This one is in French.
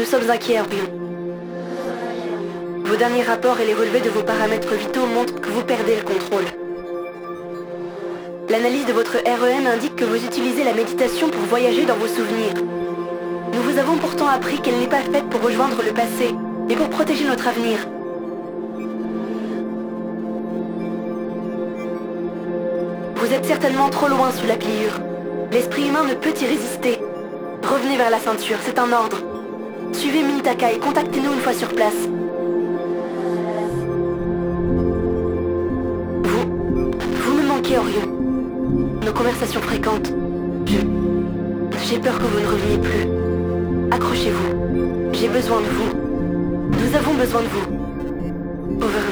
Nous sommes inquiets, Orion. Vos derniers rapports et les relevés de vos paramètres vitaux montrent que vous perdez le contrôle. L'analyse de votre REM indique que vous utilisez la méditation pour voyager dans vos souvenirs. Nous vous avons pourtant appris qu'elle n'est pas faite pour rejoindre le passé, mais pour protéger notre avenir. Vous êtes certainement trop loin sous la pliure. L'esprit humain ne peut y résister. Revenez vers la ceinture, c'est un ordre. Suivez Mintaka et contactez-nous une fois sur place. Vous... Vous me manquez, Orion. Nos conversations fréquentes. Je... J'ai peur que vous ne reveniez plus. Accrochez-vous. J'ai besoin de vous. Nous avons besoin de vous. Over.